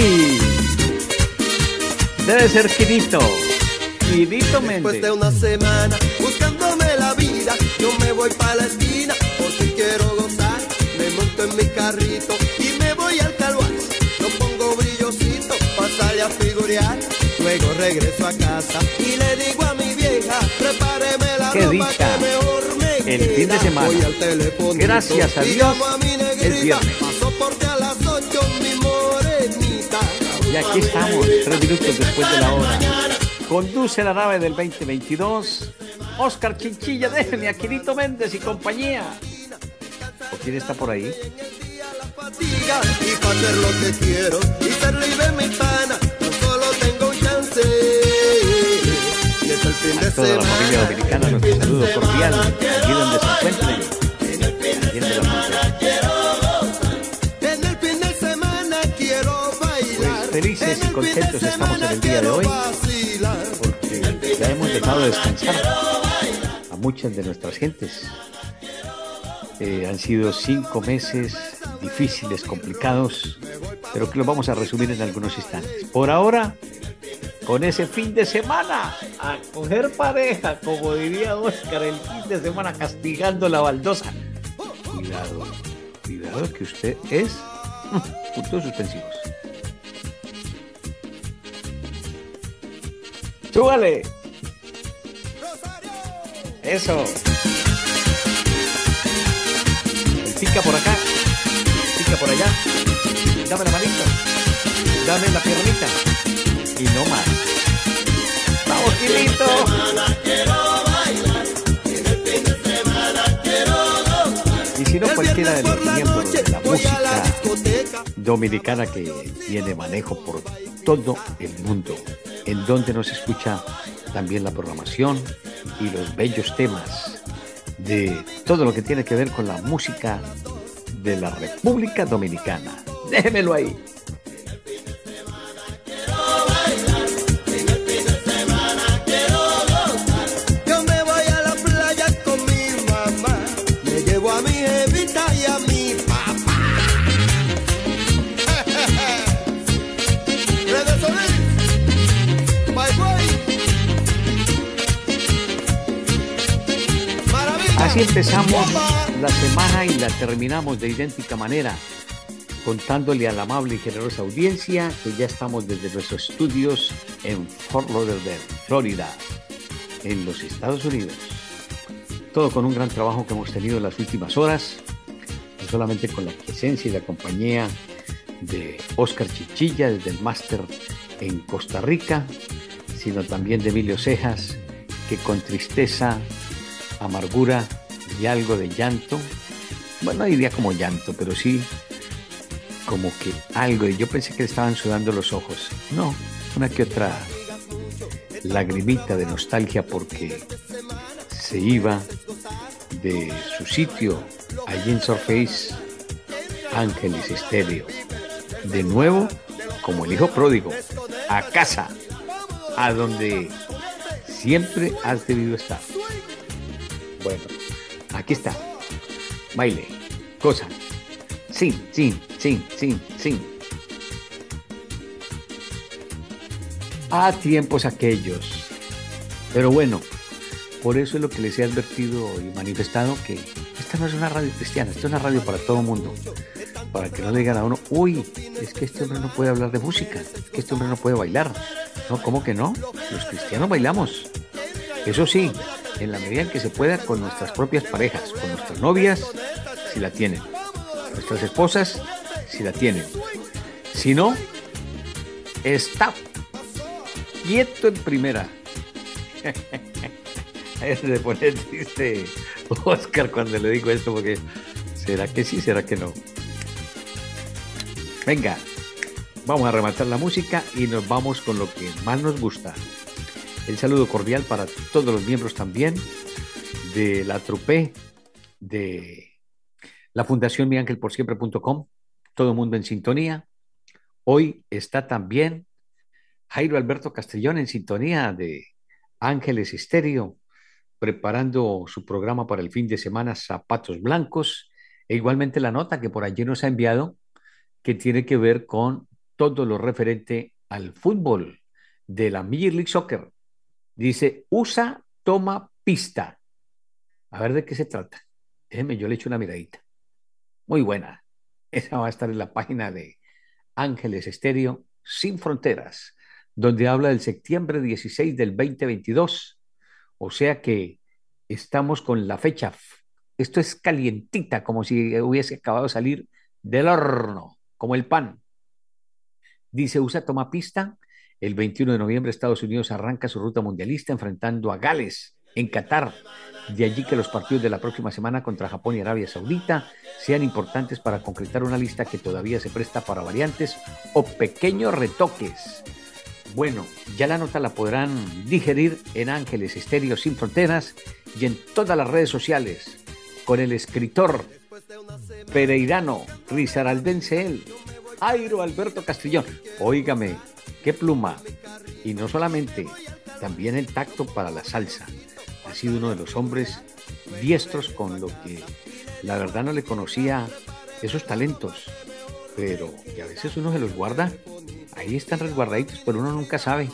Sí. Debe ser Quinito. Quinito Después Méndez. de una semana buscándome la vida, yo me voy para la esquina porque quiero gozar. Me monto en mi carrito y me voy al calvar. Lo pongo brillosito para salir a figurear. Luego regreso a casa y le digo a mi vieja, prepáreme la Qué ropa dicha. que mejor me El fin de queda". semana. Voy al Gracias a y Dios, llamo a mi es negrita. viernes. Y aquí estamos, tres minutos después de la hora. Conduce la nave del 2022. Oscar Chinchilla, déjenme a Quinito Méndez y compañía. ¿O quién está por ahí? y para hacer lo que quiero y ser libre mi pana tan solo tengo un chance y es el fin de A toda la familia semana dominicana, nuestro saludo cordial, allí donde se encuentren. Felices y de contentos estamos en el día de hoy. porque ya hemos dejado descansar a muchas de nuestras gentes. Eh, han sido cinco meses difíciles, complicados, pero que los vamos a resumir en algunos instantes. Por ahora, con ese fin de semana, a coger pareja, como diría Oscar, el fin de semana castigando la baldosa. Cuidado, cuidado que usted es puntos suspensivos. ¡Súbale! Eso. El pica por acá, pica por allá. Dame la manito, dame la piernita. Y no más. ¡Vamos, Quilito! Y si no, cualquiera de los miembros de la música dominicana que tiene manejo por todo el mundo, en donde nos escucha también la programación y los bellos temas de todo lo que tiene que ver con la música de la República Dominicana. Déjemelo ahí. Así empezamos la semana y la terminamos de idéntica manera, contándole a la amable y generosa audiencia que ya estamos desde nuestros estudios en Fort Lauderdale, Florida, en los Estados Unidos. Todo con un gran trabajo que hemos tenido en las últimas horas, no solamente con la presencia y la compañía de Oscar Chichilla desde el máster en Costa Rica, sino también de Emilio Cejas, que con tristeza, amargura y algo de llanto, bueno, no diría como llanto, pero sí como que algo, y yo pensé que le estaban sudando los ojos. No, una que otra lagrimita de nostalgia porque se iba de su sitio allí en Surface Ángeles Estéreo. De nuevo, como el hijo pródigo, a casa, a donde siempre has debido estar. Aquí está. Baile, cosa. Sí, sí, sí, sí, sí. A tiempos aquellos. Pero bueno, por eso es lo que les he advertido y manifestado que esta no es una radio cristiana, esta es una radio para todo el mundo. Para que no le digan a uno, uy, es que este hombre no puede hablar de música, es que este hombre no puede bailar. No, ¿cómo que no? Los cristianos bailamos. Eso sí, en la medida en que se pueda con nuestras propias parejas, con nuestras novias, si la tienen, nuestras esposas, si la tienen. Si no, está quieto en primera. Es de poner triste Oscar cuando le digo esto porque ¿será que sí, será que no? Venga, vamos a rematar la música y nos vamos con lo que más nos gusta. El saludo cordial para todos los miembros también de la trupe de la Fundación miangelporsiempre.com, todo el mundo en sintonía. Hoy está también Jairo Alberto Castellón en sintonía de Ángeles Estéreo, preparando su programa para el fin de semana Zapatos Blancos, e igualmente la nota que por allí nos ha enviado, que tiene que ver con todo lo referente al fútbol de la Major League Soccer. Dice, USA toma pista. A ver de qué se trata. Déjeme, yo le echo una miradita. Muy buena. Esa va a estar en la página de Ángeles Estéreo Sin Fronteras, donde habla del septiembre 16 del 2022. O sea que estamos con la fecha. Esto es calientita, como si hubiese acabado de salir del horno, como el pan. Dice USA toma pista. El 21 de noviembre Estados Unidos arranca su ruta mundialista enfrentando a Gales en Qatar. De allí que los partidos de la próxima semana contra Japón y Arabia Saudita sean importantes para concretar una lista que todavía se presta para variantes o pequeños retoques. Bueno, ya la nota la podrán digerir en Ángeles Estéreo Sin Fronteras y en todas las redes sociales con el escritor pereirano Rizaraldense él, Airo Alberto Castellón. Óigame, qué pluma. Y no solamente, también el tacto para la salsa ha sido uno de los hombres diestros con lo que la verdad no le conocía esos talentos, pero que a veces uno se los guarda, ahí están resguardaditos, pero uno nunca sabe,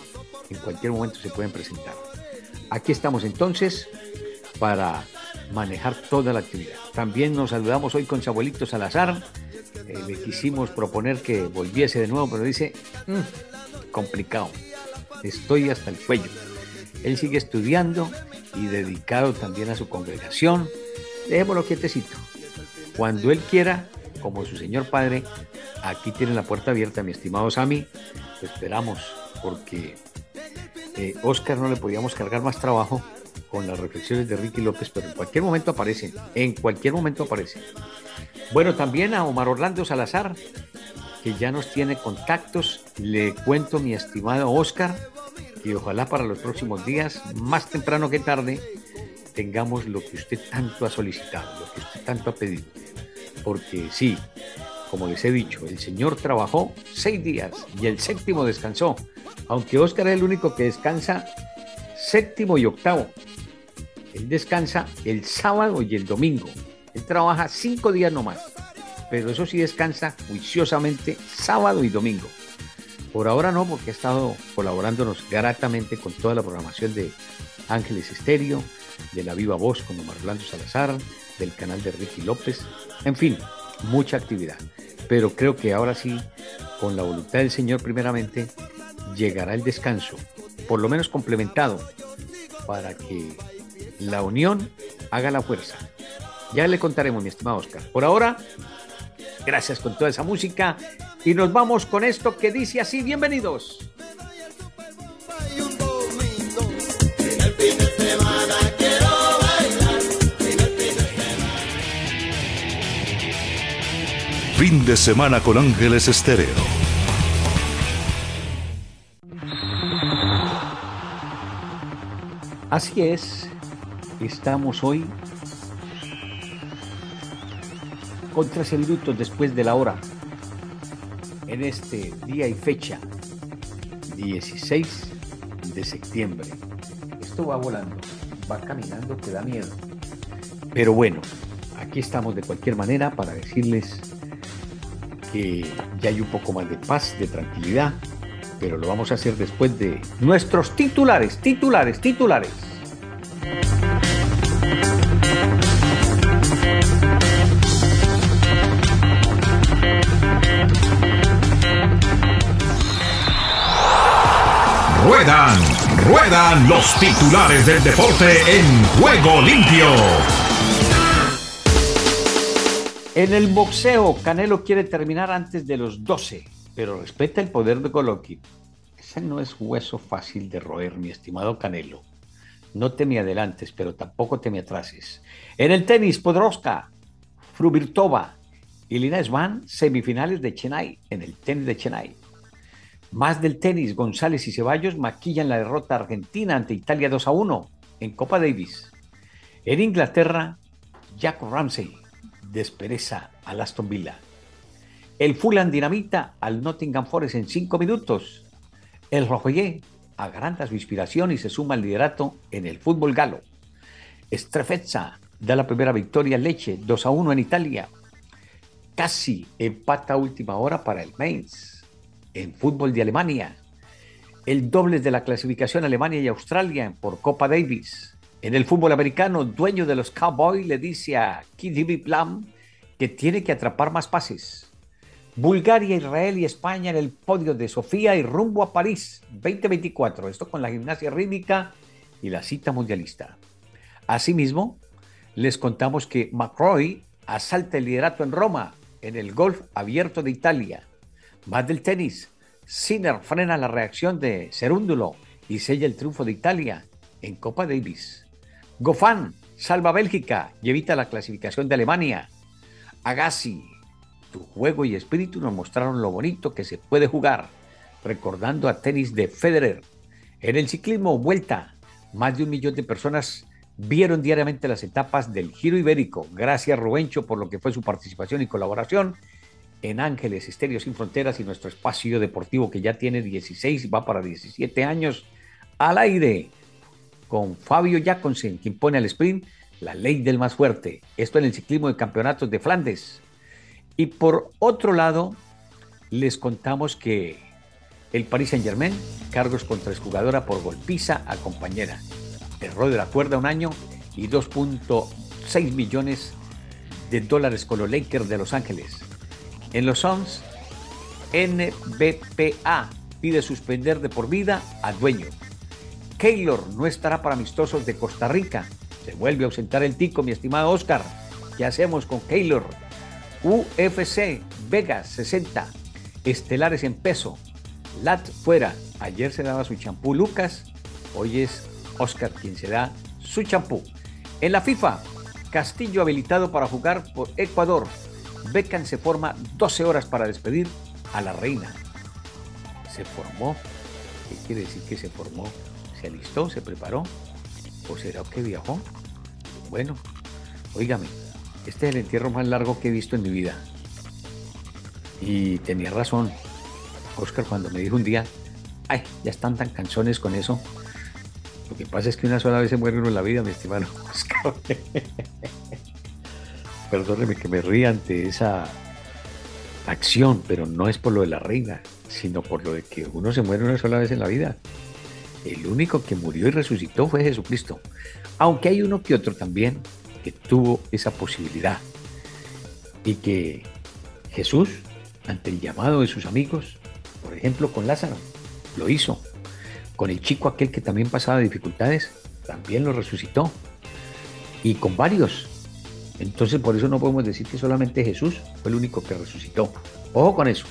en cualquier momento se pueden presentar. Aquí estamos entonces para manejar toda la actividad. También nos saludamos hoy con su abuelito Salazar, eh, le quisimos proponer que volviese de nuevo, pero dice, mm, complicado, estoy hasta el cuello. Él sigue estudiando y dedicado también a su congregación. Dejémoslo quietecito. Cuando Él quiera, como su Señor Padre, aquí tiene la puerta abierta, mi estimado Sami. Esperamos, porque eh, Oscar no le podíamos cargar más trabajo con las reflexiones de Ricky López, pero en cualquier momento aparece, en cualquier momento aparece. Bueno, también a Omar Orlando Salazar, que ya nos tiene contactos. Le cuento, mi estimado Oscar, y ojalá para los próximos días, más temprano que tarde, tengamos lo que usted tanto ha solicitado, lo que usted tanto ha pedido. Porque sí, como les he dicho, el Señor trabajó seis días y el séptimo descansó, aunque Oscar es el único que descansa séptimo y octavo. Él descansa el sábado y el domingo. Él trabaja cinco días nomás, pero eso sí descansa juiciosamente sábado y domingo. Por ahora no, porque ha estado colaborándonos gratamente con toda la programación de Ángeles Estéreo, de La Viva Voz con Omar Orlando Salazar, del canal de Ricky López, en fin, mucha actividad. Pero creo que ahora sí, con la voluntad del Señor primeramente, llegará el descanso, por lo menos complementado, para que la unión haga la fuerza. Ya le contaremos, mi estimado Oscar. Por ahora, gracias con toda esa música y nos vamos con esto que dice así, bienvenidos. Fin de semana con Ángeles Estéreo. Así es, estamos hoy con 13 minutos después de la hora en este día y fecha, 16 de septiembre. Esto va volando, va caminando, que da miedo. Pero bueno, aquí estamos de cualquier manera para decirles que ya hay un poco más de paz, de tranquilidad, pero lo vamos a hacer después de nuestros titulares, titulares, titulares. Ruedan, ruedan los titulares del deporte en juego limpio. En el boxeo, Canelo quiere terminar antes de los 12, pero respeta el poder de Golovkin. Ese no es hueso fácil de roer, mi estimado Canelo. No te me adelantes, pero tampoco te me atrases. En el tenis, Podroska, Fruvirtova y Lina Swan, semifinales de Chennai, en el tenis de Chennai. Más del tenis, González y Ceballos maquillan la derrota argentina ante Italia 2 a 1 en Copa Davis. En Inglaterra, Jack Ramsey despereza al Aston Villa. El Fulham dinamita al Nottingham Forest en 5 minutos. El Rojoyé agranda su inspiración y se suma al liderato en el fútbol galo. Strefezza da la primera victoria a Leche 2 a 1 en Italia casi empata última hora para el Mainz. En fútbol de Alemania, el doble de la clasificación Alemania y Australia por Copa Davis. En el fútbol americano, dueño de los Cowboys le dice a KDB Plum que tiene que atrapar más pases. Bulgaria, Israel y España en el podio de Sofía y rumbo a París 2024. Esto con la gimnasia rítmica y la cita mundialista. Asimismo, les contamos que McCroy asalta el liderato en Roma en el golf abierto de Italia. Más del tenis. Sinner frena la reacción de Cerúndulo y sella el triunfo de Italia en Copa Davis. Gofán salva a Bélgica y evita la clasificación de Alemania. Agassi, tu juego y espíritu nos mostraron lo bonito que se puede jugar, recordando a tenis de Federer. En el ciclismo Vuelta, más de un millón de personas vieron diariamente las etapas del Giro Ibérico. Gracias Rubencho por lo que fue su participación y colaboración en Ángeles Estéreo Sin Fronteras y nuestro espacio deportivo que ya tiene 16 y va para 17 años al aire con Fabio Jacobsen, quien pone al sprint la ley del más fuerte. Esto en el ciclismo de campeonatos de Flandes. Y por otro lado, les contamos que el Paris Saint Germain, cargos contra exjugadora por golpiza a compañera error de la cuerda un año y 2.6 millones de dólares con los Lakers de Los Ángeles. En los Suns, NBPA pide suspender de por vida al dueño. Keylor no estará para amistosos de Costa Rica. Se vuelve a ausentar el tico, mi estimado Oscar. ¿Qué hacemos con Keylor? UFC, Vegas 60, estelares en peso. Lat fuera. Ayer se daba su champú Lucas, hoy es Oscar quien se da su champú. En la FIFA, Castillo habilitado para jugar por Ecuador. Beckham se forma 12 horas para despedir a la reina. ¿Se formó? ¿Qué quiere decir que se formó? ¿Se alistó? ¿Se preparó? ¿O será que viajó? Bueno, oígame, este es el entierro más largo que he visto en mi vida. Y tenía razón, Oscar, cuando me dijo un día, ay, ya están tan canzones con eso, lo que pasa es que una sola vez se muere uno en la vida, mi estimado Oscar. Perdóneme que me ría ante esa acción, pero no es por lo de la reina, sino por lo de que uno se muere una sola vez en la vida. El único que murió y resucitó fue Jesucristo. Aunque hay uno que otro también que tuvo esa posibilidad. Y que Jesús, ante el llamado de sus amigos, por ejemplo con Lázaro, lo hizo con el chico aquel que también pasaba dificultades, también lo resucitó. Y con varios. Entonces por eso no podemos decir que solamente Jesús fue el único que resucitó. Ojo con eso.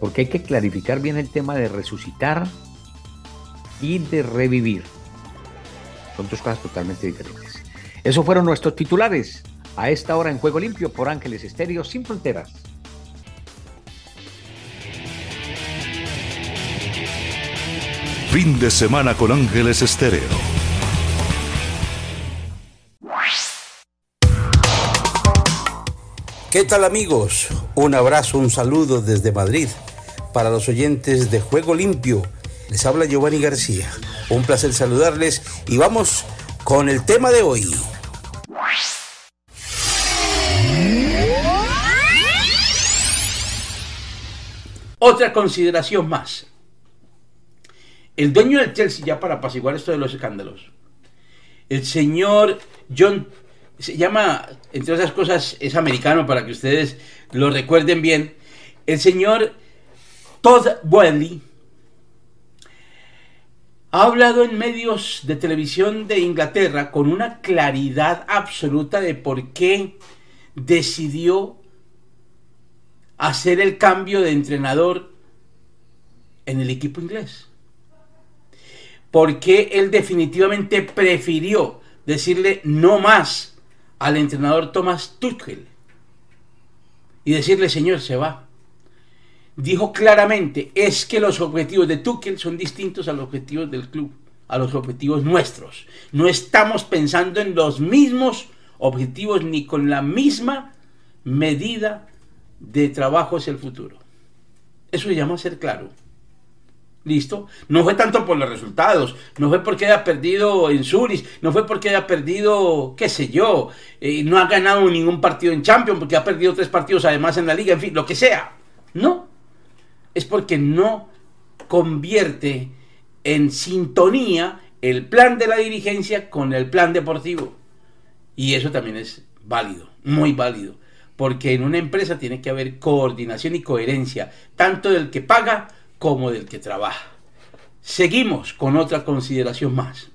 Porque hay que clarificar bien el tema de resucitar y de revivir. Son dos cosas totalmente diferentes. Esos fueron nuestros titulares a esta hora en Juego Limpio por Ángeles Estéreo Sin Fronteras. Fin de semana con Ángeles Estéreo. ¿Qué tal amigos? Un abrazo, un saludo desde Madrid. Para los oyentes de Juego Limpio, les habla Giovanni García. Un placer saludarles y vamos con el tema de hoy. Otra consideración más. El dueño del Chelsea, ya para apaciguar esto de los escándalos, el señor John, se llama, entre otras cosas, es americano para que ustedes lo recuerden bien, el señor Todd Boehly ha hablado en medios de televisión de Inglaterra con una claridad absoluta de por qué decidió hacer el cambio de entrenador en el equipo inglés porque él definitivamente prefirió decirle no más al entrenador Thomas Tuchel. y decirle, Señor, se va. Dijo claramente, es que los objetivos de Tuchel son distintos a los objetivos del club, a los objetivos nuestros. No estamos pensando en los mismos objetivos ni con la misma medida de trabajo hacia el futuro. Eso se llama ser claro. ¿Listo? No fue tanto por los resultados, no fue porque haya perdido en Zurich, no fue porque haya perdido, qué sé yo, eh, no ha ganado ningún partido en Champions, porque ha perdido tres partidos además en la liga, en fin, lo que sea. No, es porque no convierte en sintonía el plan de la dirigencia con el plan deportivo. Y eso también es válido, muy válido, porque en una empresa tiene que haber coordinación y coherencia, tanto del que paga, como del que trabaja. Seguimos con otra consideración más.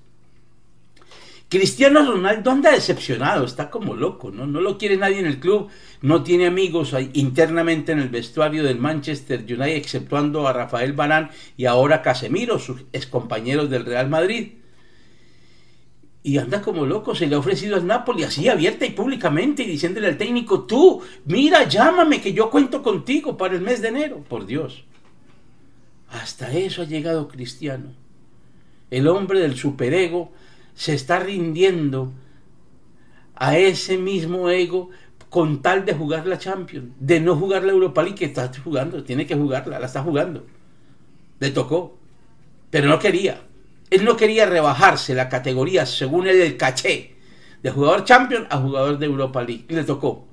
Cristiano Ronaldo anda decepcionado, está como loco, ¿no? No lo quiere nadie en el club, no tiene amigos internamente en el vestuario del Manchester United, exceptuando a Rafael Barán y ahora Casemiro, sus excompañeros del Real Madrid. Y anda como loco, se le ha ofrecido al Napoli así abierta y públicamente y diciéndole al técnico, tú, mira, llámame que yo cuento contigo para el mes de enero, por Dios. Hasta eso ha llegado Cristiano. El hombre del superego se está rindiendo a ese mismo ego con tal de jugar la Champions, de no jugar la Europa League que está jugando, tiene que jugarla, la está jugando. Le tocó, pero no quería. Él no quería rebajarse la categoría según él el caché de jugador Champions a jugador de Europa League. Y le tocó.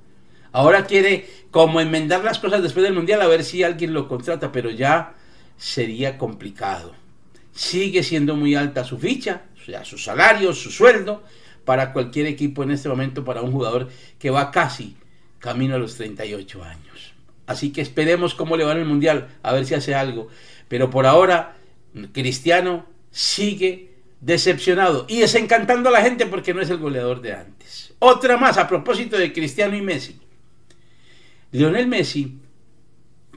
Ahora quiere como enmendar las cosas después del Mundial a ver si alguien lo contrata, pero ya sería complicado. Sigue siendo muy alta su ficha, o sea, su salario, su sueldo, para cualquier equipo en este momento, para un jugador que va casi camino a los 38 años. Así que esperemos cómo le va en el Mundial, a ver si hace algo. Pero por ahora, Cristiano sigue decepcionado y desencantando a la gente porque no es el goleador de antes. Otra más a propósito de Cristiano y Messi. Lionel Messi,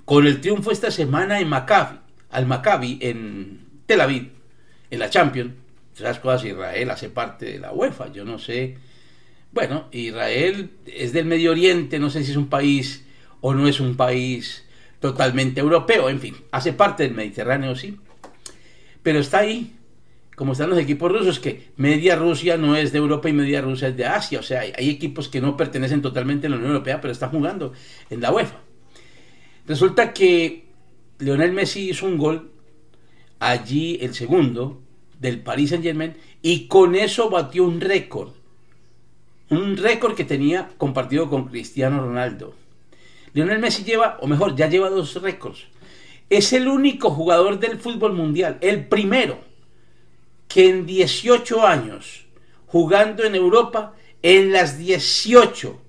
con el triunfo esta semana en Maccabi, al Maccabi en Tel Aviv, en la Champions. Esas cosas Israel hace parte de la UEFA, yo no sé. Bueno, Israel es del Medio Oriente, no sé si es un país o no es un país totalmente europeo, en fin, hace parte del Mediterráneo, sí. Pero está ahí, como están los equipos rusos, que media Rusia no es de Europa y media Rusia es de Asia. O sea, hay, equipos que no pertenecen totalmente a la Unión Europea, pero están jugando en la UEFA. Resulta que Leonel Messi hizo un gol, allí el segundo, del Paris Saint Germain, y con eso batió un récord. Un récord que tenía compartido con Cristiano Ronaldo. Lionel Messi lleva, o mejor, ya lleva dos récords. Es el único jugador del fútbol mundial, el primero, que en 18 años, jugando en Europa, en las 18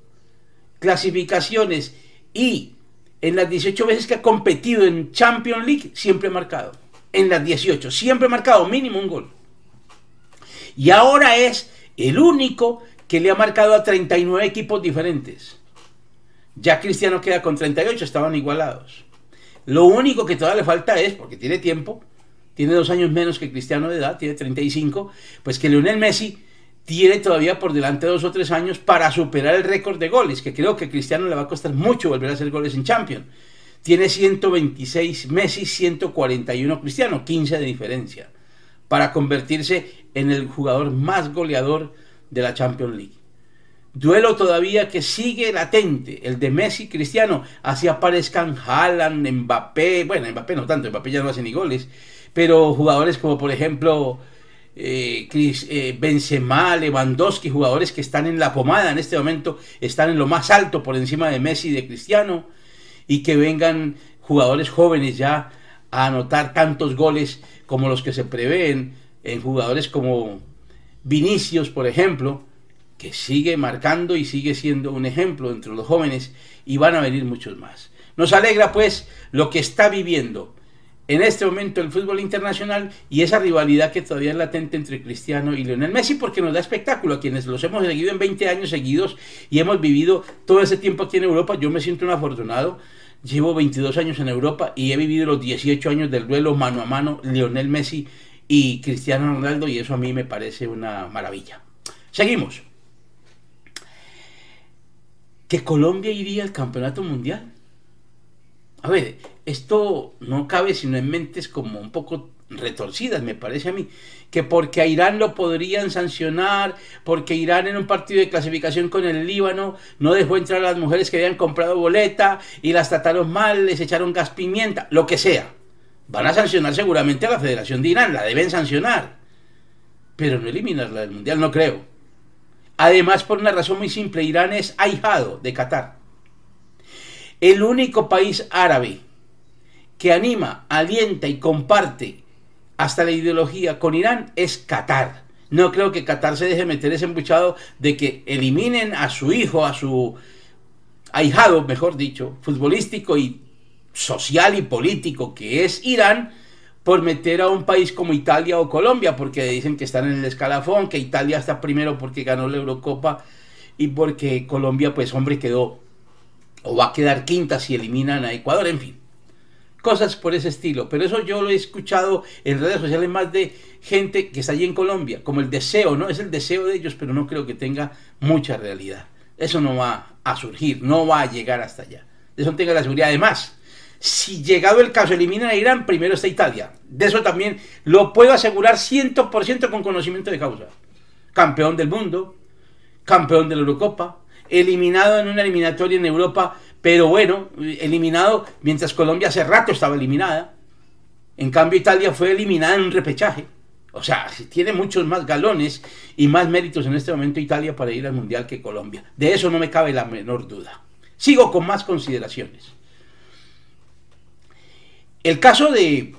clasificaciones y en las 18 veces que ha competido en Champions League, siempre ha marcado. En las 18, siempre ha marcado mínimo un gol. Y ahora es el único que le ha marcado a 39 equipos diferentes. Ya Cristiano queda con 38, estaban igualados. Lo único que todavía le falta es, porque tiene tiempo, tiene dos años menos que Cristiano de edad, tiene 35, pues que Lionel Messi tiene todavía por delante dos o tres años para superar el récord de goles, que creo que a Cristiano le va a costar mucho volver a hacer goles en Champions. Tiene 126 Messi, 141 Cristiano, 15 de diferencia, para convertirse en el jugador más goleador de la Champions League. Duelo todavía que sigue latente, el de Messi Cristiano, así aparezcan Haaland, Mbappé, bueno, Mbappé no tanto, Mbappé ya no hace ni goles, pero jugadores como por ejemplo eh, Chris, eh, Benzema, Lewandowski, jugadores que están en la pomada en este momento, están en lo más alto por encima de Messi y de Cristiano, y que vengan jugadores jóvenes ya a anotar tantos goles como los que se prevén en jugadores como Vinicius, por ejemplo, que sigue marcando y sigue siendo un ejemplo entre los jóvenes, y van a venir muchos más. Nos alegra pues lo que está viviendo en este momento el fútbol internacional y esa rivalidad que todavía es latente entre Cristiano y Lionel Messi porque nos da espectáculo a quienes los hemos seguido en 20 años seguidos y hemos vivido todo ese tiempo aquí en Europa. Yo me siento un afortunado. Llevo 22 años en Europa y he vivido los 18 años del duelo mano a mano Lionel Messi y Cristiano Ronaldo y eso a mí me parece una maravilla. Seguimos. Que Colombia iría al campeonato mundial. A ver, esto no cabe sino en mentes como un poco retorcidas, me parece a mí, que porque a Irán lo podrían sancionar, porque Irán en un partido de clasificación con el Líbano no dejó entrar a las mujeres que habían comprado boleta y las trataron mal, les echaron gas pimienta, lo que sea. Van a sancionar seguramente a la Federación de Irán, la deben sancionar, pero no eliminarla del Mundial, no creo. Además, por una razón muy simple, Irán es ahijado de Qatar. El único país árabe que anima, alienta y comparte hasta la ideología con Irán es Qatar. No creo que Qatar se deje meter ese embuchado de que eliminen a su hijo, a su ahijado, mejor dicho, futbolístico y social y político que es Irán, por meter a un país como Italia o Colombia, porque dicen que están en el escalafón, que Italia está primero porque ganó la Eurocopa y porque Colombia, pues hombre, quedó o va a quedar quinta si eliminan a Ecuador, en fin. Cosas por ese estilo, pero eso yo lo he escuchado en redes sociales más de gente que está allí en Colombia, como el deseo, ¿no? Es el deseo de ellos, pero no creo que tenga mucha realidad. Eso no va a surgir, no va a llegar hasta allá. Eso tenga la seguridad. Además, si llegado el caso eliminan a Irán, primero está Italia. De eso también lo puedo asegurar 100% con conocimiento de causa. Campeón del mundo, campeón de la Eurocopa, eliminado en una eliminatoria en Europa, pero bueno, eliminado mientras Colombia hace rato estaba eliminada. En cambio Italia fue eliminada en un repechaje. O sea, tiene muchos más galones y más méritos en este momento Italia para ir al Mundial que Colombia. De eso no me cabe la menor duda. Sigo con más consideraciones. El caso de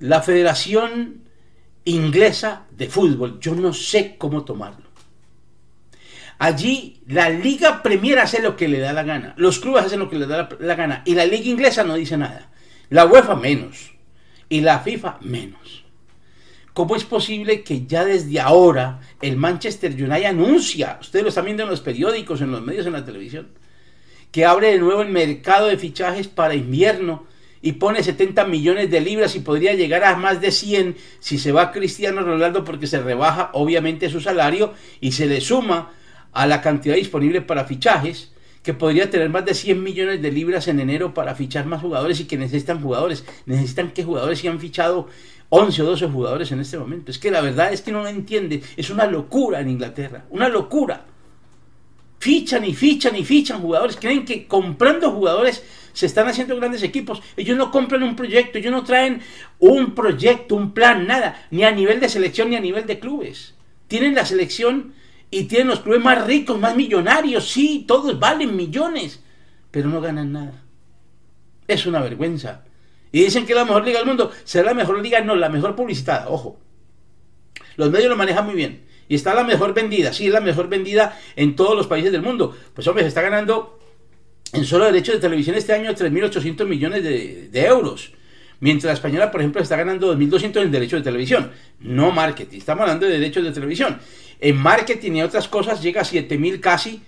la Federación Inglesa de Fútbol, yo no sé cómo tomarlo. Allí la Liga Premier hace lo que le da la gana, los clubes hacen lo que le da la, gana y la Liga Inglesa no dice nada. La UEFA menos y la FIFA menos. ¿Cómo es posible que ya desde ahora el Manchester United anuncia, ustedes lo están viendo en los periódicos, en los medios, en la televisión, que abre de nuevo el mercado de fichajes para invierno y pone 70 millones de libras y podría llegar a más de 100 si se va Cristiano Ronaldo porque se rebaja obviamente su salario y se le suma a la cantidad disponible para fichajes que podría tener más de 100 millones de libras en enero para fichar más jugadores y que necesitan jugadores. Necesitan que jugadores se han fichado 11 o 12 jugadores en este momento. Es que la verdad es que no lo entiende. Es una locura en Inglaterra. Una locura fichan y fichan y fichan jugadores, creen que comprando jugadores se están haciendo grandes equipos. Ellos no compran un proyecto, ellos no traen un proyecto, un plan, nada, ni a nivel de selección ni a nivel de clubes. Tienen la selección y tienen los clubes más ricos, más millonarios, sí, todos valen millones, pero no ganan nada. Es una vergüenza. Y dicen que la mejor liga del mundo. Será la mejor liga, no, la mejor publicitada, ojo. Los medios lo manejan muy bien y está la mejor vendida, sí, es la mejor vendida en todos los países del mundo. Pues hombre, se está ganando en solo derechos de televisión este año 3.800 millones de, euros. Mientras la española, por ejemplo, está ganando 2.200 en derechos de televisión. No marketing, estamos hablando de derechos de televisión. En marketing y otras cosas llega a 7.000 casi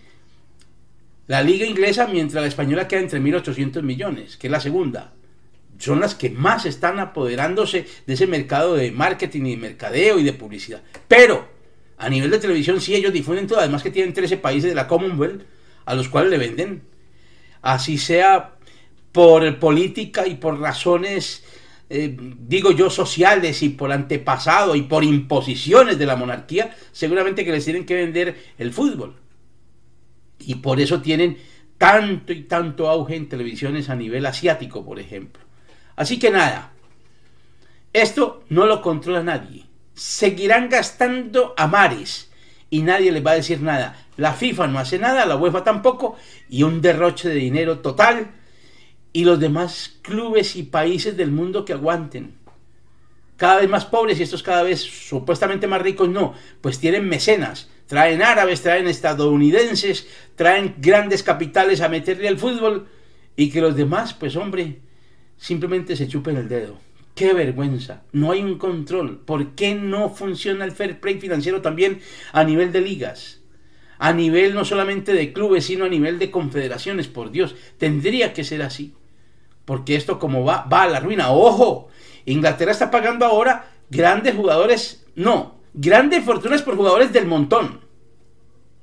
la liga inglesa, mientras la española queda en 3.800 millones, que es la segunda. Son las que más están apoderándose de ese mercado de marketing y de mercadeo y de publicidad. Pero a nivel de televisión sí ellos difunden todo, además que tienen 13 países de la Commonwealth a los cuales le venden. Así sea por política y por razones, eh, digo yo, sociales y por antepasado y por imposiciones de la monarquía, seguramente que les tienen que vender el fútbol. Y por eso tienen tanto y tanto auge en televisiones a nivel asiático, por ejemplo. Así que nada, esto no lo controla nadie seguirán gastando a mares y nadie les va a decir nada. La FIFA no hace nada, la UEFA tampoco, y un derroche de dinero total, y los demás clubes y países del mundo que aguanten. Cada vez más pobres y estos cada vez supuestamente más ricos, no, pues tienen mecenas, traen árabes, traen estadounidenses, traen grandes capitales a meterle al fútbol, y que los demás, pues hombre, simplemente se chupen el dedo. Qué vergüenza. No hay un control. ¿Por qué no funciona el fair play financiero también a nivel de ligas? A nivel no solamente de clubes, sino a nivel de confederaciones. Por Dios, tendría que ser así. Porque esto como va, va a la ruina. Ojo, Inglaterra está pagando ahora grandes jugadores. No, grandes fortunas por jugadores del montón.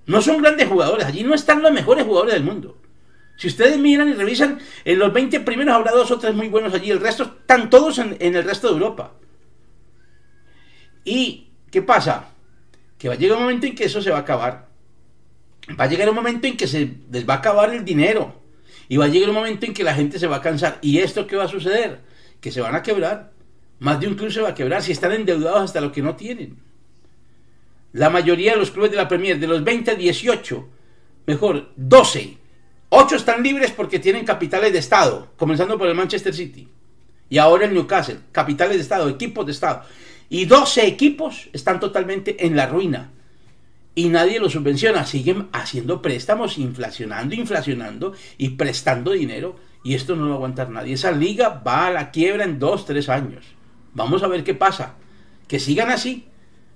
No son grandes jugadores, allí no están los mejores jugadores del mundo. Si ustedes miran y revisan, en los 20 primeros habrá dos o tres muy buenos allí, el resto están todos en, el resto de Europa. ¿Y qué pasa? Que va a llegar un momento en que eso se va a acabar. Va a llegar un momento en que se les va a acabar el dinero. Y va a llegar un momento en que la gente se va a cansar. ¿Y esto qué va a suceder? Que se van a quebrar. Más de un club se va a quebrar si están endeudados hasta lo que no tienen. La mayoría de los clubes de la Premier, de los 20 a 18, mejor, 12, 8 están libres porque tienen capitales de Estado, comenzando por el Manchester City. Y ahora el Newcastle, capitales de Estado, equipos de Estado. Y 12 equipos están totalmente en la ruina. Y nadie los subvenciona. Siguen haciendo préstamos, inflacionando, inflacionando y prestando dinero. Y esto no lo va a aguantar nadie. Esa liga va a la quiebra en 2, 3 años. Vamos a ver qué pasa. Que sigan así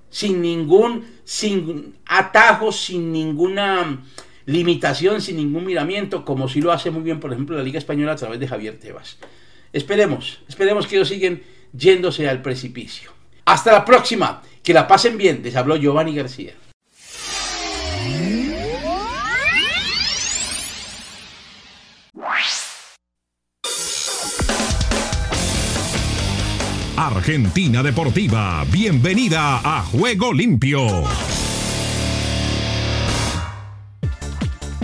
sin ningún sin atajos, sin ninguna limitación, sin ningún miramiento, como si lo hace muy bien, por ejemplo, la Liga Española a través de Javier Tebas. Esperemos, esperemos que ellos siguen yéndose al precipicio. Hasta la próxima, que la pasen bien, les habló Giovanni García. Argentina Deportiva, bienvenida a Juego Limpio.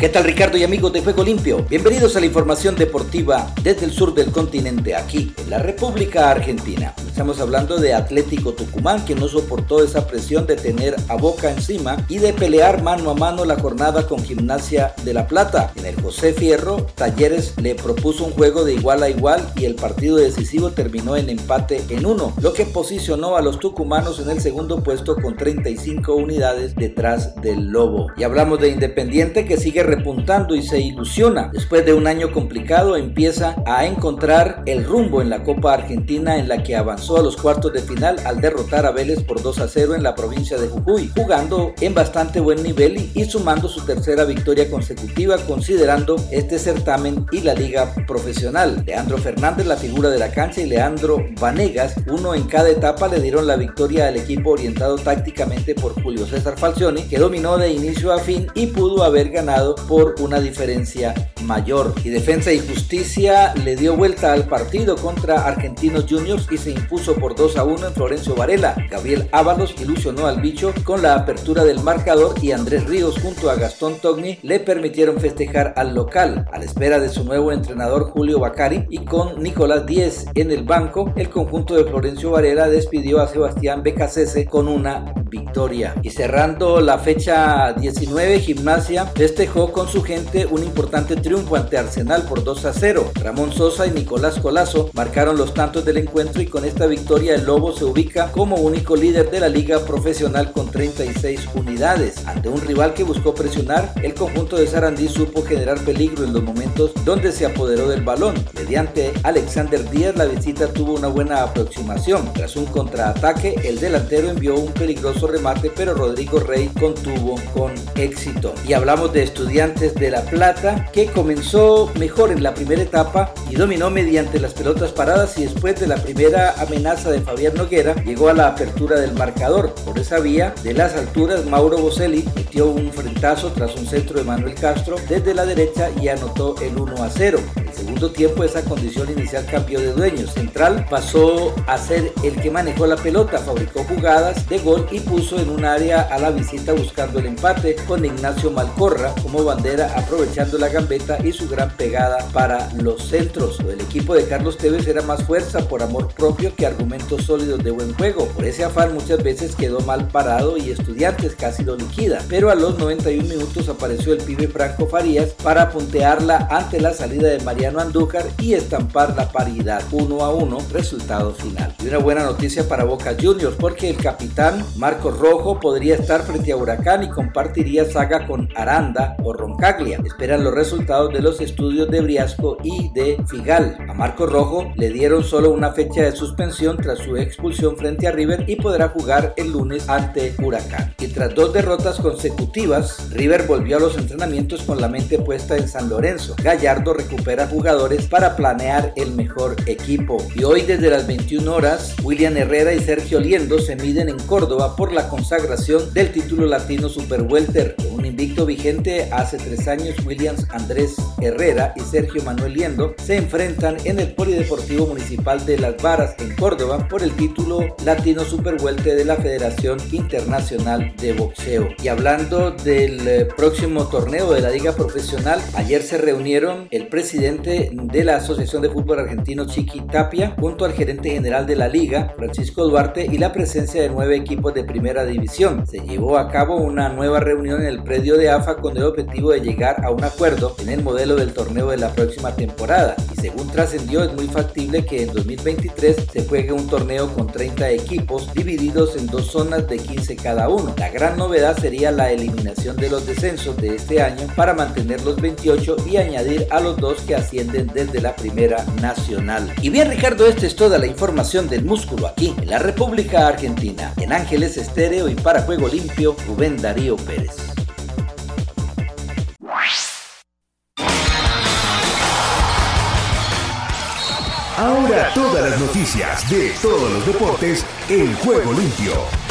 ¿Qué tal Ricardo y amigos de Juego Limpio? Bienvenidos a la información deportiva desde el sur del continente, aquí en la República Argentina. Estamos hablando de Atlético Tucumán, que no soportó esa presión de tener a Boca encima y de pelear mano a mano la jornada con Gimnasia de La Plata. En el José Fierro, Talleres le propuso un juego de igual a igual y el partido decisivo terminó en empate en uno, lo que posicionó a los tucumanos en el segundo puesto con 35 unidades detrás del Lobo. Y hablamos de Independiente que sigue repuntando y se ilusiona. Después de un año complicado empieza a encontrar el rumbo en la Copa Argentina en la que avanzó a los cuartos de final al derrotar a Vélez por 2 a 0 en la provincia de Jujuy, jugando en bastante buen nivel y, sumando su tercera victoria consecutiva considerando este certamen y la liga profesional. Leandro Fernández, la figura de la cancha, y Leandro Vanegas, uno en cada etapa, le dieron la victoria al equipo orientado tácticamente por Julio César Falcioni, que dominó de inicio a fin y pudo haber ganado por una diferencia mayor. Y Defensa y Justicia le dio vuelta al partido contra Argentinos Juniors y se impuso por 2 a 1 en Florencio Varela. Gabriel Ábalos ilusionó al bicho con la apertura del marcador y Andrés Ríos junto a Gastón Togni le permitieron festejar al local. A la espera de su nuevo entrenador Julio Bacari y con Nicolás Díez en el banco, el conjunto de Florencio Varela despidió a Sebastián Becasese con una victoria. Y cerrando la fecha 19, Gimnasia festejó con su gente un importante triunfo ante Arsenal por 2 a 0. Ramón Sosa y Nicolás Colazo marcaron los tantos del encuentro y con esta victoria el Lobo se ubica como único líder de la liga profesional con 36 unidades. Ante un rival que buscó presionar, el conjunto de Sarandí supo generar peligro en los momentos donde se apoderó del balón. Mediante Alexander Díaz la visita tuvo una buena aproximación. Tras un contraataque, el delantero envió un peligroso remate, pero Rodrigo Rey contuvo con éxito. Y hablamos de estudiantes de La Plata, que comenzó mejor en la primera etapa y dominó mediante las pelotas paradas y después de la primera amenaza de Fabián Noguera, llegó a la apertura del marcador. Por esa vía, de las alturas, Mauro Boselli metió un frentazo tras un centro de Manuel Castro desde la derecha y anotó el 1 a 0. Segundo tiempo, esa condición inicial cambió de dueño. Central pasó a ser el que manejó la pelota, fabricó jugadas de gol y puso en un área a la visita buscando el empate con Ignacio Malcorra como bandera aprovechando la gambeta y su gran pegada para los centros. El equipo de Carlos Tevez era más fuerza por amor propio que argumentos sólidos de buen juego. Por ese afán muchas veces quedó mal parado y Estudiantes casi lo liquida. Pero a los 91 minutos apareció el pibe Franco Farías para puntearla ante la salida de Mariano Andújar y estampar la paridad 1 a 1, resultado final. Y una buena noticia para Boca Juniors porque el capitán Marcos Rojo podría estar frente a Huracán y compartiría saga con Aranda o Roncaglia. Esperan los resultados de los estudios de Briasco y de Figal. A Marco Rojo le dieron solo una fecha de suspensión tras su expulsión frente a River y podrá jugar el lunes ante Huracán. Tras dos derrotas consecutivas, River volvió a los entrenamientos con la mente puesta en San Lorenzo. Gallardo recupera jugar entrenadores para planear el mejor equipo. Y hoy desde las 21 horas, William Herrera y Sergio Liendo se miden en Córdoba por la consagración del título latino Super Welter, un invicto vigente hace tres años. Williams Andrés Herrera y Sergio Manuel Liendo se enfrentan en el Polideportivo Municipal de Las Varas en Córdoba por el título latino Super Welter de la Federación Internacional de Boxeo. Y hablando del eh, próximo torneo de la Liga Profesional, ayer se reunieron el presidente de la Asociación de Fútbol Argentino Chiqui Tapia junto al gerente general de la liga, Francisco Duarte, y la presencia de nueve equipos de primera división. Se llevó a cabo una nueva reunión en el predio de AFA con el objetivo de llegar a un acuerdo en el modelo del torneo de la próxima temporada. Y según trascendió, es muy factible que en 2023 se juegue un torneo con 30 equipos divididos en dos zonas de 15 cada uno. Gran novedad sería la eliminación de los descensos de este año para mantener los 28 y añadir a los dos que ascienden desde la primera nacional. Y bien Ricardo, esta es toda la información del músculo aquí en la República Argentina. En Ángeles Estéreo y para Juego Limpio, Rubén Darío Pérez. Ahora todas las noticias de todos los deportes en Juego Limpio.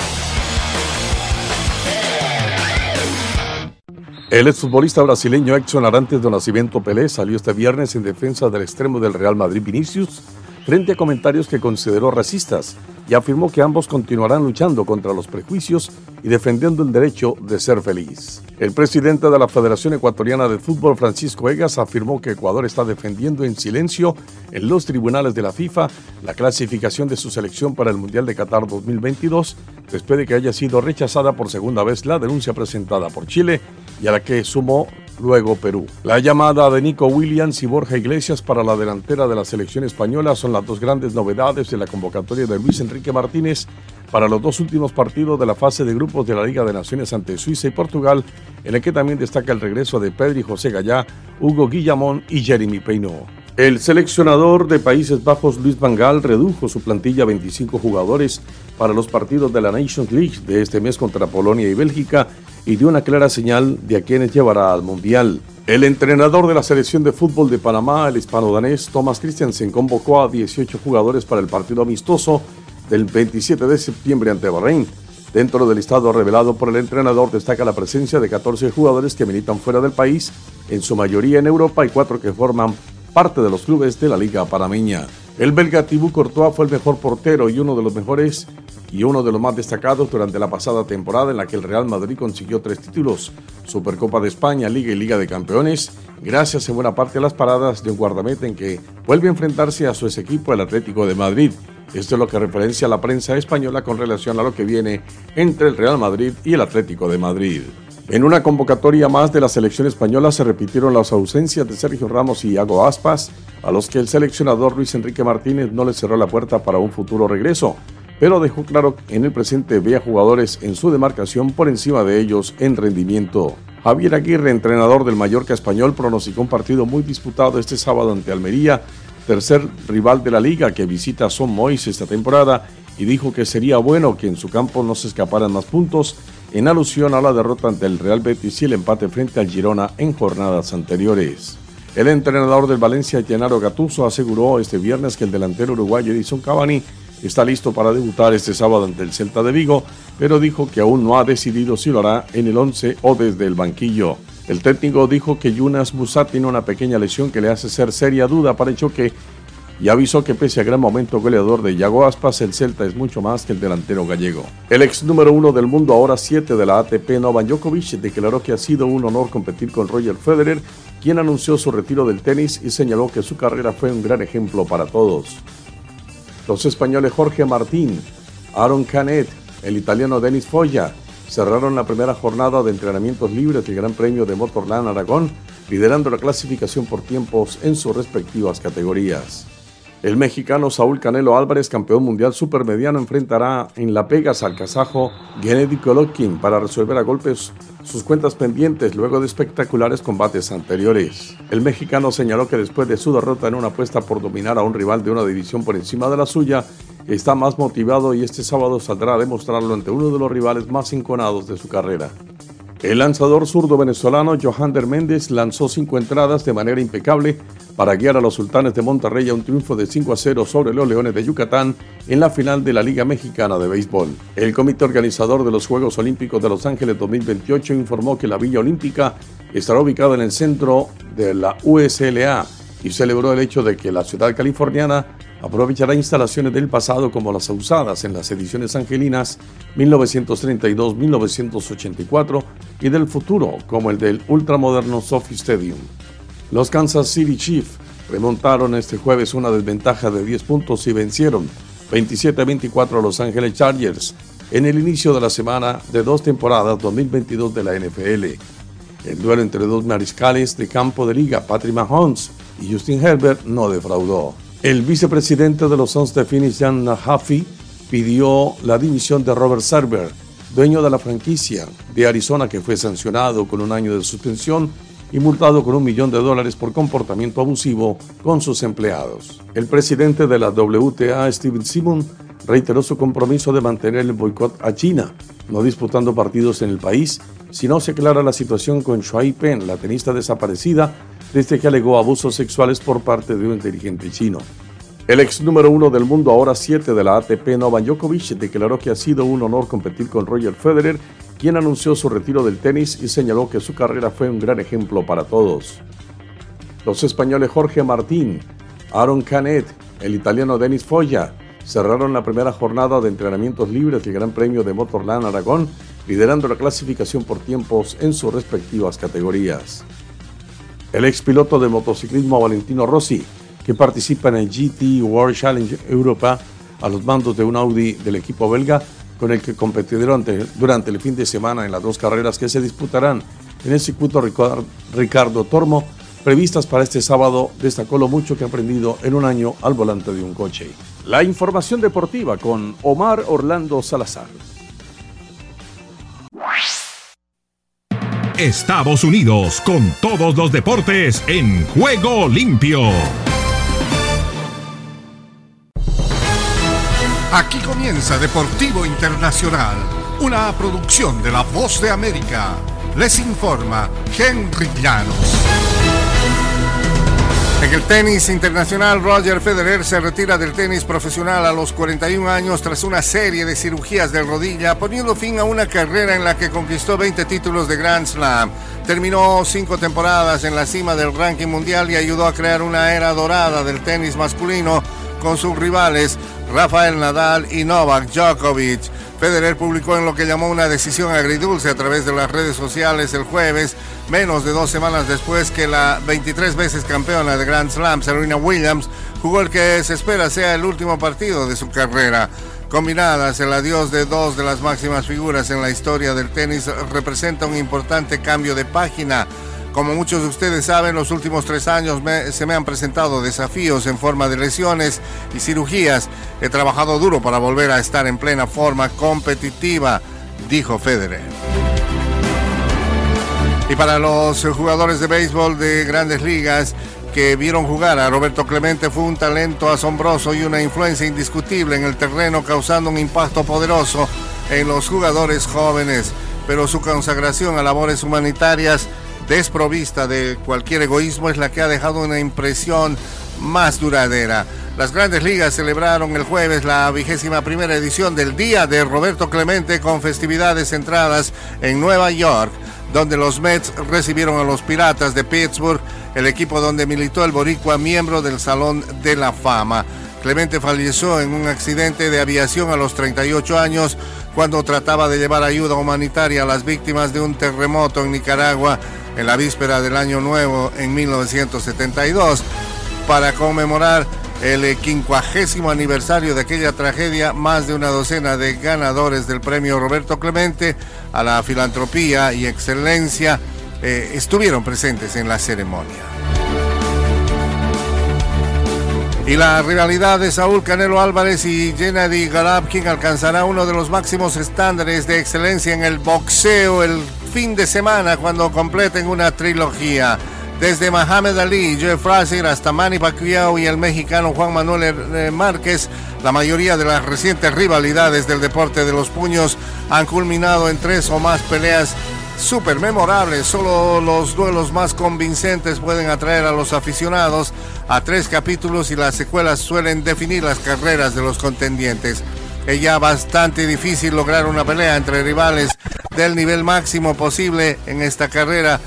El exfutbolista brasileño Edson Arantes do Nascimento Pelé salió este viernes en defensa del extremo del Real Madrid Vinicius frente a comentarios que consideró racistas y afirmó que ambos continuarán luchando contra los prejuicios y defendiendo el derecho de ser feliz. El presidente de la Federación Ecuatoriana de Fútbol, Francisco Egas, afirmó que Ecuador está defendiendo en silencio en los tribunales de la FIFA la clasificación de su selección para el Mundial de Qatar 2022, después de que haya sido rechazada por segunda vez la denuncia presentada por Chile y a la que sumó luego Perú. La llamada de Nico Williams y Borja Iglesias para la delantera de la selección española son las dos grandes novedades de la convocatoria de Luis Enrique Martínez para los dos últimos partidos de la fase de grupos de la Liga de Naciones ante Suiza y Portugal, en el que también destaca el regreso de Pedri José Gallá, Hugo Guillamón y Jeremy Peinó. El seleccionador de Países Bajos Luis Van Gaal redujo su plantilla a 25 jugadores para los partidos de la Nations League de este mes contra Polonia y Bélgica y dio una clara señal de a quienes llevará al Mundial. El entrenador de la selección de fútbol de Panamá, el hispano-danés Thomas Christiansen, convocó a 18 jugadores para el partido amistoso del 27 de septiembre ante Bahrein. Dentro del listado revelado por el entrenador destaca la presencia de 14 jugadores que militan fuera del país, en su mayoría en Europa y cuatro que forman parte de los clubes de la Liga Panameña. El belga Thibaut Courtois fue el mejor portero y uno de los mejores y uno de los más destacados durante la pasada temporada en la que el Real Madrid consiguió tres títulos, Supercopa de España, Liga y Liga de Campeones, gracias en buena parte a las paradas de un guardameta en que vuelve a enfrentarse a su ex equipo, el Atlético de Madrid. Esto es lo que referencia la prensa española con relación a lo que viene entre el Real Madrid y el Atlético de Madrid. En una convocatoria más de la selección española se repitieron las ausencias de Sergio Ramos y Iago Aspas, a los que el seleccionador Luis Enrique Martínez no le cerró la puerta para un futuro regreso, pero dejó claro que en el presente ve a jugadores en su demarcación por encima de ellos en rendimiento. Javier Aguirre, entrenador del Mallorca español, pronosticó un partido muy disputado este sábado ante Almería, tercer rival de la liga que visita Son Mois esta temporada, y dijo que sería bueno que en su campo no se escaparan más puntos en alusión a la derrota ante el Real Betis y el empate frente al Girona en jornadas anteriores. El entrenador del Valencia, Gennaro Gattuso, aseguró este viernes que el delantero uruguayo Edison Cavani está listo para debutar este sábado ante el Celta de Vigo, pero dijo que aún no ha decidido si lo hará en el 11 o desde el banquillo. El técnico dijo que Yunas Musa tiene una pequeña lesión que le hace ser seria duda para el choque y avisó que pese al gran momento goleador de Yago Aspas, el Celta es mucho más que el delantero gallego. El ex número uno del mundo, ahora siete de la ATP, Novak Djokovic, declaró que ha sido un honor competir con Roger Federer, quien anunció su retiro del tenis y señaló que su carrera fue un gran ejemplo para todos. Los españoles Jorge Martín, Aaron Canet, el italiano Denis Foya, cerraron la primera jornada de entrenamientos libres del Gran Premio de Motorland Aragón, liderando la clasificación por tiempos en sus respectivas categorías. El mexicano Saúl Canelo Álvarez, campeón mundial supermediano, enfrentará en La Pegas al kazajo Gennady Golovkin para resolver a golpes sus cuentas pendientes luego de espectaculares combates anteriores. El mexicano señaló que después de su derrota en una apuesta por dominar a un rival de una división por encima de la suya, está más motivado y este sábado saldrá a demostrarlo ante uno de los rivales más enconados de su carrera. El lanzador zurdo venezolano Johander Méndez lanzó cinco entradas de manera impecable para guiar a los sultanes de Monterrey a un triunfo de 5 a 0 sobre los Leones de Yucatán en la final de la Liga Mexicana de Béisbol. El comité organizador de los Juegos Olímpicos de Los Ángeles 2028 informó que la Villa Olímpica estará ubicada en el centro de la USLA y celebró el hecho de que la ciudad californiana aprovechará instalaciones del pasado como las usadas en las ediciones angelinas 1932-1984 y del futuro como el del ultramoderno Sophie Stadium. Los Kansas City Chiefs remontaron este jueves una desventaja de 10 puntos y vencieron 27-24 a Los Angeles Chargers en el inicio de la semana de dos temporadas 2022 de la NFL. El duelo entre dos mariscales de campo de liga, Patrick Mahomes y Justin Herbert, no defraudó. El vicepresidente de los Suns de Phoenix, Jan Huffy, pidió la dimisión de Robert Server, dueño de la franquicia de Arizona que fue sancionado con un año de suspensión y multado con un millón de dólares por comportamiento abusivo con sus empleados. El presidente de la WTA, Steven Simon, reiteró su compromiso de mantener el boicot a China, no disputando partidos en el país, si no se aclara la situación con Shuai Pen, la tenista desaparecida desde que alegó abusos sexuales por parte de un dirigente chino. El ex número uno del mundo, ahora siete de la ATP, Novak Djokovic, declaró que ha sido un honor competir con Roger Federer, quien anunció su retiro del tenis y señaló que su carrera fue un gran ejemplo para todos. Los españoles Jorge Martín, Aaron Canet, el italiano Denis Foya, cerraron la primera jornada de entrenamientos libres del Gran Premio de Motorland Aragón, liderando la clasificación por tiempos en sus respectivas categorías. El ex piloto de motociclismo Valentino Rossi, que participa en el GT World Challenge Europa a los mandos de un Audi del equipo belga, con el que competieron durante el fin de semana en las dos carreras que se disputarán en el circuito Ricardo Tormo, previstas para este sábado, destacó lo mucho que ha aprendido en un año al volante de un coche. La información deportiva con Omar Orlando Salazar. Estados Unidos con todos los deportes en juego limpio. Aquí comienza Deportivo Internacional, una producción de La Voz de América. Les informa Henry Llanos. En el tenis internacional, Roger Federer se retira del tenis profesional a los 41 años tras una serie de cirugías de rodilla, poniendo fin a una carrera en la que conquistó 20 títulos de Grand Slam. Terminó cinco temporadas en la cima del ranking mundial y ayudó a crear una era dorada del tenis masculino con sus rivales Rafael Nadal y Novak Djokovic. Federer publicó en lo que llamó una decisión agridulce a través de las redes sociales el jueves, menos de dos semanas después que la 23 veces campeona de Grand Slam, Serena Williams, jugó el que se espera sea el último partido de su carrera. Combinadas, el adiós de dos de las máximas figuras en la historia del tenis representa un importante cambio de página como muchos de ustedes saben, los últimos tres años se me han presentado desafíos en forma de lesiones y cirugías. He trabajado duro para volver a estar en plena forma competitiva, dijo Federer. Y para los jugadores de béisbol de grandes ligas que vieron jugar a Roberto Clemente fue un talento asombroso y una influencia indiscutible en el terreno, causando un impacto poderoso en los jugadores jóvenes. Pero su consagración a labores humanitarias desprovista de cualquier egoísmo es la que ha dejado una impresión más duradera. Las grandes ligas celebraron el jueves la vigésima primera edición del Día de Roberto Clemente con festividades centradas en Nueva York, donde los Mets recibieron a los Piratas de Pittsburgh, el equipo donde militó el boricua miembro del Salón de la Fama. Clemente falleció en un accidente de aviación a los 38 años cuando trataba de llevar ayuda humanitaria a las víctimas de un terremoto en Nicaragua en la víspera del Año Nuevo en 1972. Para conmemorar el quincuagésimo aniversario de aquella tragedia, más de una docena de ganadores del premio Roberto Clemente a la filantropía y excelencia eh, estuvieron presentes en la ceremonia. Y la rivalidad de Saúl Canelo Álvarez y Gennady Galapkin alcanzará uno de los máximos estándares de excelencia en el boxeo el fin de semana cuando completen una trilogía. Desde Mohamed Ali, Joe Frazier hasta Manny Pacquiao y el mexicano Juan Manuel eh, Márquez, la mayoría de las recientes rivalidades del deporte de los puños han culminado en tres o más peleas súper memorable. Solo los duelos más convincentes pueden atraer a los aficionados a tres capítulos y las secuelas suelen definir las carreras de los contendientes. Es ya bastante difícil lograr una pelea entre rivales del nivel máximo posible en esta carrera.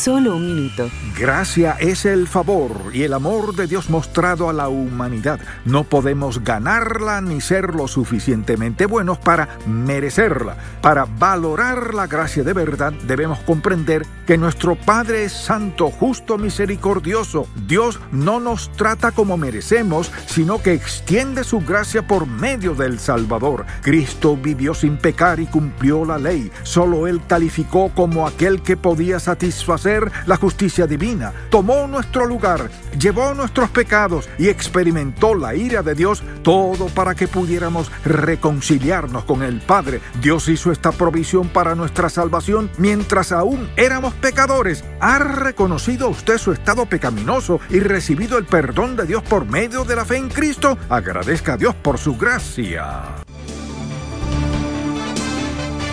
Solo un minuto. Gracia es el favor y el amor de Dios mostrado a la humanidad. No podemos ganarla ni ser lo suficientemente buenos para merecerla. Para valorar la gracia de verdad debemos comprender que nuestro Padre es santo, justo, misericordioso. Dios no nos trata como merecemos, sino que extiende su gracia por medio del Salvador. Cristo vivió sin pecar y cumplió la ley. Solo Él calificó como aquel que podía satisfacer la justicia divina, tomó nuestro lugar, llevó nuestros pecados y experimentó la ira de Dios, todo para que pudiéramos reconciliarnos con el Padre. Dios hizo esta provisión para nuestra salvación mientras aún éramos pecadores. ¿Ha reconocido usted su estado pecaminoso y recibido el perdón de Dios por medio de la fe en Cristo? Agradezca a Dios por su gracia.